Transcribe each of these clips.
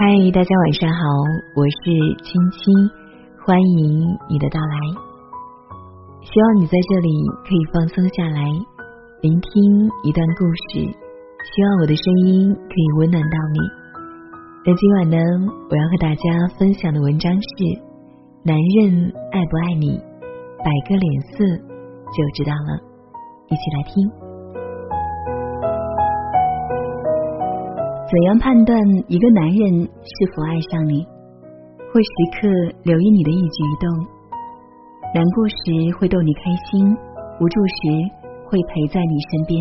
嗨，大家晚上好，我是青青，欢迎你的到来。希望你在这里可以放松下来，聆听一段故事。希望我的声音可以温暖到你。那今晚呢，我要和大家分享的文章是：男人爱不爱你，摆个脸色就知道了。一起来听。怎样判断一个男人是否爱上你？会时刻留意你的一举一动，难过时会逗你开心，无助时会陪在你身边。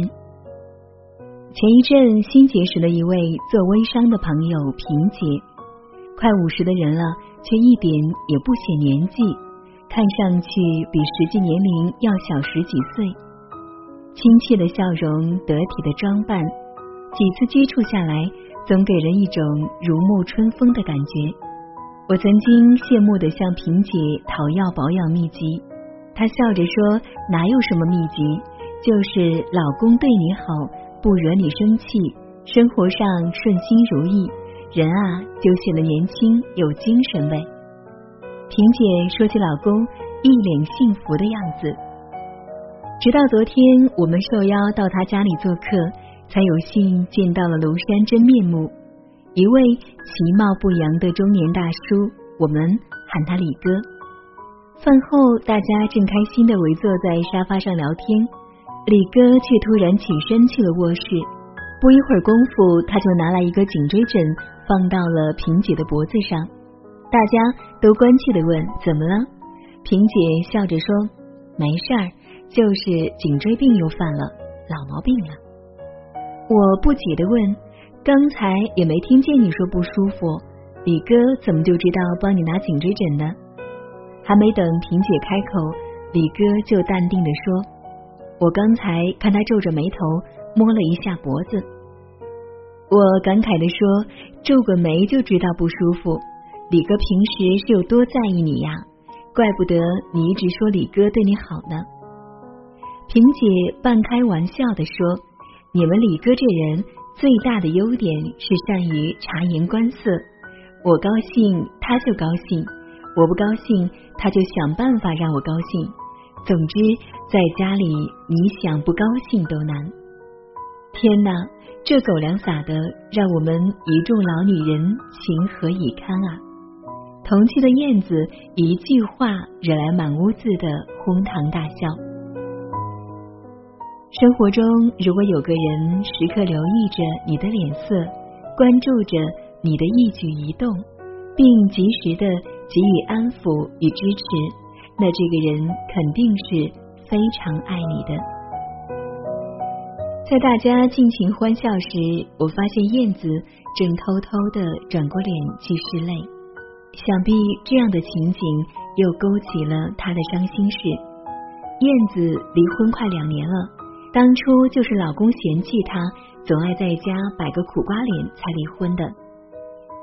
前一阵新结识了一位做微商的朋友萍姐，快五十的人了，却一点也不显年纪，看上去比实际年龄要小十几岁。亲切的笑容，得体的装扮。几次接触下来，总给人一种如沐春风的感觉。我曾经羡慕的向萍姐讨要保养秘籍，她笑着说：“哪有什么秘籍，就是老公对你好，不惹你生气，生活上顺心如意，人啊就显得年轻有精神呗。”萍姐说起老公，一脸幸福的样子。直到昨天，我们受邀到她家里做客。才有幸见到了庐山真面目，一位其貌不扬的中年大叔，我们喊他李哥。饭后，大家正开心的围坐在沙发上聊天，李哥却突然起身去了卧室。不一会儿功夫，他就拿来一个颈椎枕，放到了萍姐的脖子上。大家都关切的问：“怎么了？”萍姐笑着说：“没事儿，就是颈椎病又犯了，老毛病了。”我不解的问：“刚才也没听见你说不舒服，李哥怎么就知道帮你拿颈椎枕呢？”还没等萍姐开口，李哥就淡定的说：“我刚才看他皱着眉头摸了一下脖子。”我感慨的说：“皱个眉就知道不舒服，李哥平时是有多在意你呀？怪不得你一直说李哥对你好呢。”萍姐半开玩笑的说。你们李哥这人最大的优点是善于察言观色，我高兴他就高兴，我不高兴他就想办法让我高兴。总之，在家里你想不高兴都难。天哪，这狗粮撒的让我们一众老女人情何以堪啊！同去的燕子一句话惹来满屋子的哄堂大笑。生活中，如果有个人时刻留意着你的脸色，关注着你的一举一动，并及时的给予安抚与支持，那这个人肯定是非常爱你的。在大家尽情欢笑时，我发现燕子正偷偷的转过脸去拭泪，想必这样的情景又勾起了他的伤心事。燕子离婚快两年了。当初就是老公嫌弃她，总爱在家摆个苦瓜脸才离婚的。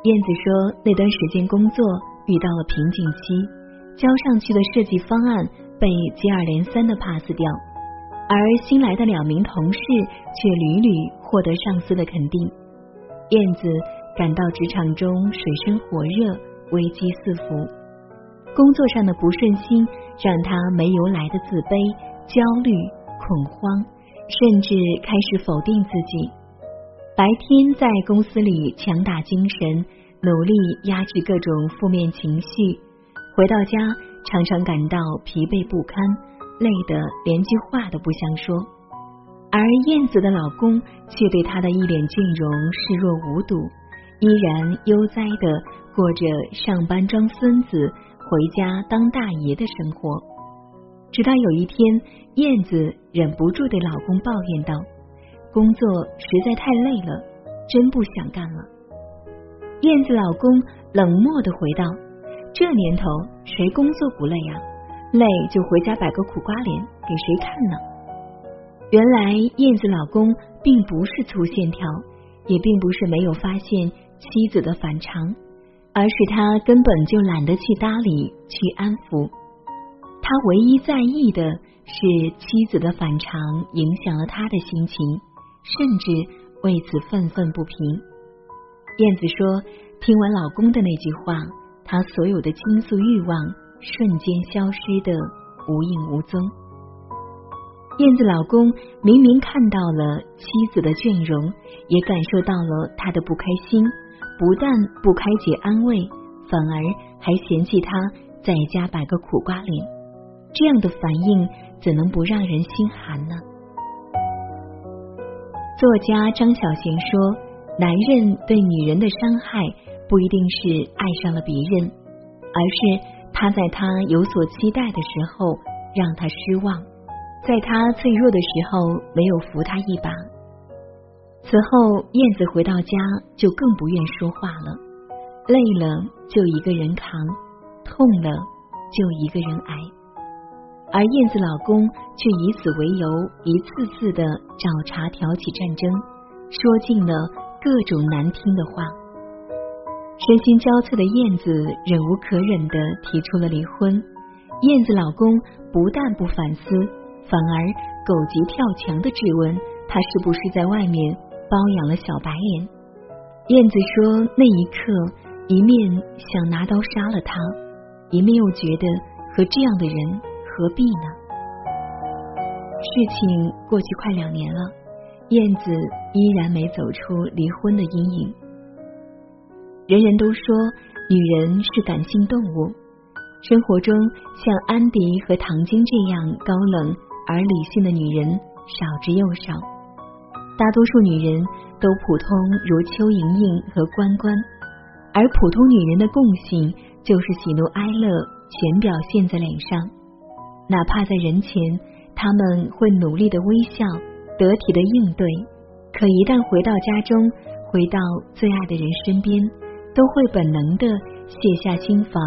燕子说，那段时间工作遇到了瓶颈期，交上去的设计方案被接二连三的 pass 掉，而新来的两名同事却屡屡获得上司的肯定。燕子感到职场中水深火热，危机四伏，工作上的不顺心让她没由来的自卑、焦虑、恐慌。甚至开始否定自己。白天在公司里强打精神，努力压制各种负面情绪，回到家常常感到疲惫不堪，累得连句话都不想说。而燕子的老公却对她的一脸倦容视若无睹，依然悠哉的过着上班装孙子，回家当大爷的生活。直到有一天，燕子忍不住对老公抱怨道：“工作实在太累了，真不想干了。”燕子老公冷漠的回道：“这年头谁工作不累啊？累就回家摆个苦瓜脸给谁看呢？”原来燕子老公并不是粗线条，也并不是没有发现妻子的反常，而是他根本就懒得去搭理、去安抚。他唯一在意的是妻子的反常影响了他的心情，甚至为此愤愤不平。燕子说：“听完老公的那句话，她所有的倾诉欲望瞬间消失的无影无踪。”燕子老公明明看到了妻子的倦容，也感受到了她的不开心，不但不开解安慰，反而还嫌弃她在家摆个苦瓜脸。这样的反应怎能不让人心寒呢？作家张小娴说：“男人对女人的伤害，不一定是爱上了别人，而是他在他有所期待的时候让他失望。”在他脆弱的时候，没有扶他一把。此后，燕子回到家就更不愿说话了。累了就一个人扛，痛了就一个人挨。而燕子老公却以此为由，一次次的找茬挑起战争，说尽了各种难听的话。身心交瘁的燕子忍无可忍的提出了离婚。燕子老公不但不反思。反而狗急跳墙的质问他是不是在外面包养了小白脸。燕子说那一刻，一面想拿刀杀了他，一面又觉得和这样的人何必呢？事情过去快两年了，燕子依然没走出离婚的阴影。人人都说女人是感性动物，生活中像安迪和唐晶这样高冷。而理性的女人少之又少，大多数女人都普通如邱莹莹和关关，而普通女人的共性就是喜怒哀乐全表现在脸上，哪怕在人前，他们会努力的微笑，得体的应对，可一旦回到家中，回到最爱的人身边，都会本能的卸下心防，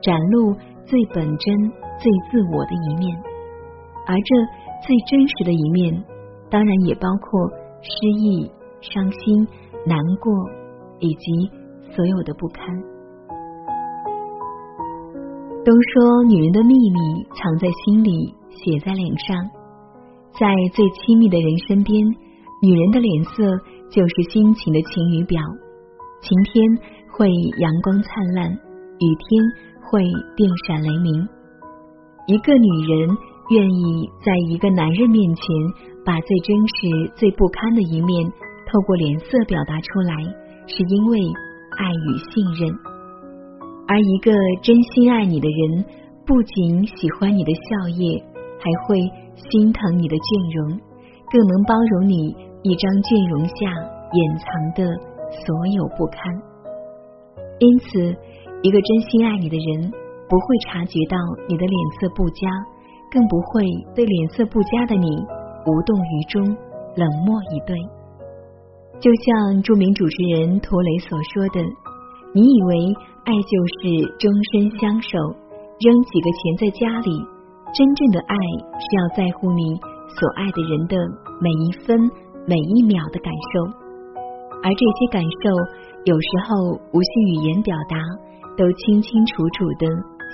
展露最本真、最自我的一面。而这最真实的一面，当然也包括失意、伤心、难过，以及所有的不堪。都说女人的秘密藏在心里，写在脸上。在最亲密的人身边，女人的脸色就是心情的晴雨表。晴天会阳光灿烂，雨天会电闪雷鸣。一个女人。愿意在一个男人面前把最真实、最不堪的一面透过脸色表达出来，是因为爱与信任。而一个真心爱你的人，不仅喜欢你的笑靥，还会心疼你的倦容，更能包容你一张倦容下掩藏的所有不堪。因此，一个真心爱你的人，不会察觉到你的脸色不佳。更不会对脸色不佳的你无动于衷、冷漠以对。就像著名主持人涂磊所说的：“你以为爱就是终身相守，扔几个钱在家里？真正的爱是要在乎你所爱的人的每一分每一秒的感受，而这些感受有时候无需语言表达，都清清楚楚的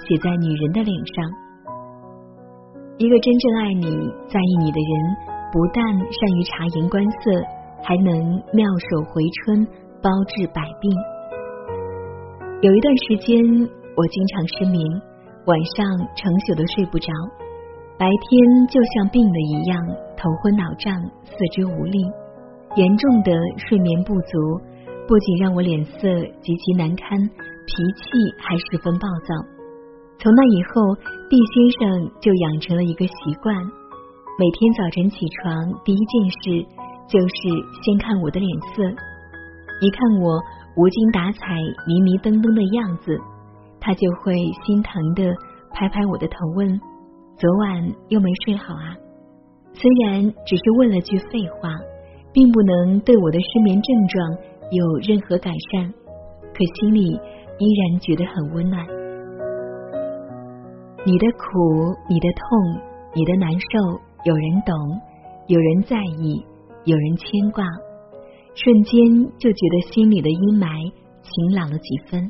写在女人的脸上。”一个真正爱你、在意你的人，不但善于察言观色，还能妙手回春、包治百病。有一段时间，我经常失眠，晚上成宿都睡不着，白天就像病了一样，头昏脑胀、四肢无力。严重的睡眠不足，不仅让我脸色极其难堪，脾气还十分暴躁。从那以后，毕先生就养成了一个习惯：每天早晨起床，第一件事就是先看我的脸色。一看我无精打采、迷迷瞪瞪的样子，他就会心疼的拍拍我的头，问：“昨晚又没睡好啊？”虽然只是问了句废话，并不能对我的失眠症状有任何改善，可心里依然觉得很温暖。你的苦，你的痛，你的难受，有人懂，有人在意，有人牵挂，瞬间就觉得心里的阴霾晴朗了几分。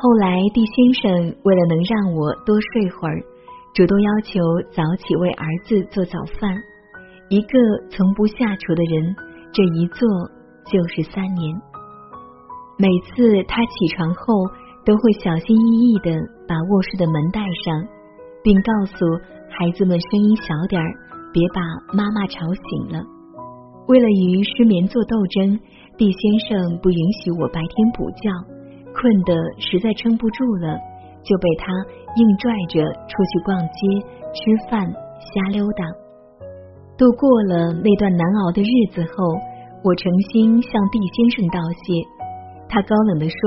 后来，地先生为了能让我多睡会儿，主动要求早起为儿子做早饭。一个从不下厨的人，这一做就是三年。每次他起床后，都会小心翼翼的把卧室的门带上，并告诉孩子们声音小点儿，别把妈妈吵醒了。为了与失眠做斗争，毕先生不允许我白天补觉，困得实在撑不住了，就被他硬拽着出去逛街、吃饭、瞎溜达。度过了那段难熬的日子后，我诚心向毕先生道谢。他高冷地说：“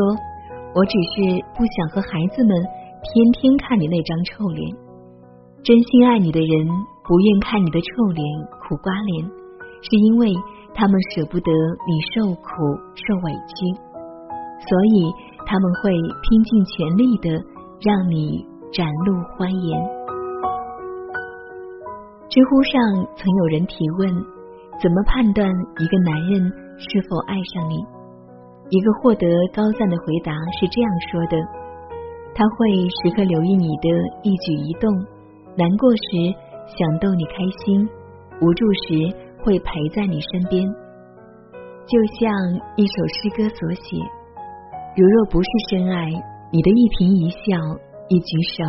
我只是不想和孩子们天天看你那张臭脸。真心爱你的人不愿看你的臭脸、苦瓜脸，是因为他们舍不得你受苦受委屈，所以他们会拼尽全力的让你展露欢颜。”知乎上曾有人提问：“怎么判断一个男人是否爱上你？”一个获得高赞的回答是这样说的：他会时刻留意你的一举一动，难过时想逗你开心，无助时会陪在你身边。就像一首诗歌所写：如若不是深爱，你的一颦一笑、一举手、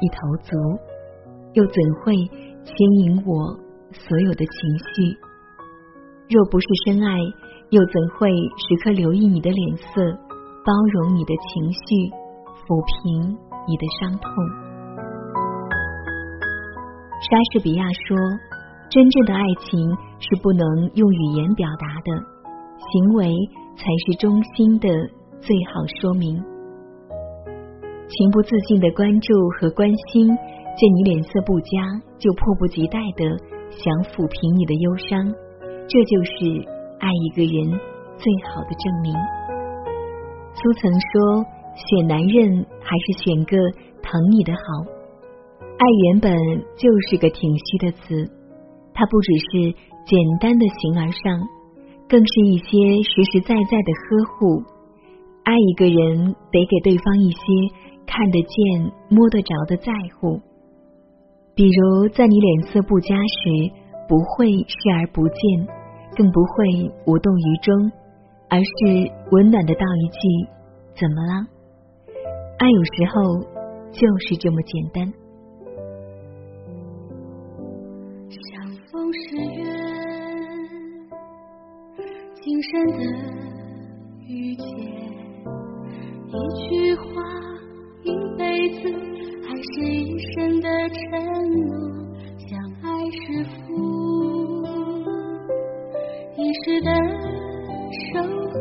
一投足，又怎会牵引我所有的情绪？若不是深爱。又怎会时刻留意你的脸色，包容你的情绪，抚平你的伤痛？莎士比亚说：“真正的爱情是不能用语言表达的，行为才是中心的最好说明。”情不自禁的关注和关心，见你脸色不佳，就迫不及待的想抚平你的忧伤，这就是。爱一个人最好的证明。苏曾说：“选男人还是选个疼你的好。”爱原本就是个挺虚的词，它不只是简单的形而上，更是一些实实在在的呵护。爱一个人得给对方一些看得见、摸得着的在乎，比如在你脸色不佳时，不会视而不见。更不会无动于衷，而是温暖的道一句：“怎么了？”爱有时候就是这么简单。相逢是生的遇见，一句话，一辈子，还是一生的承诺。相爱是福。一世的守候，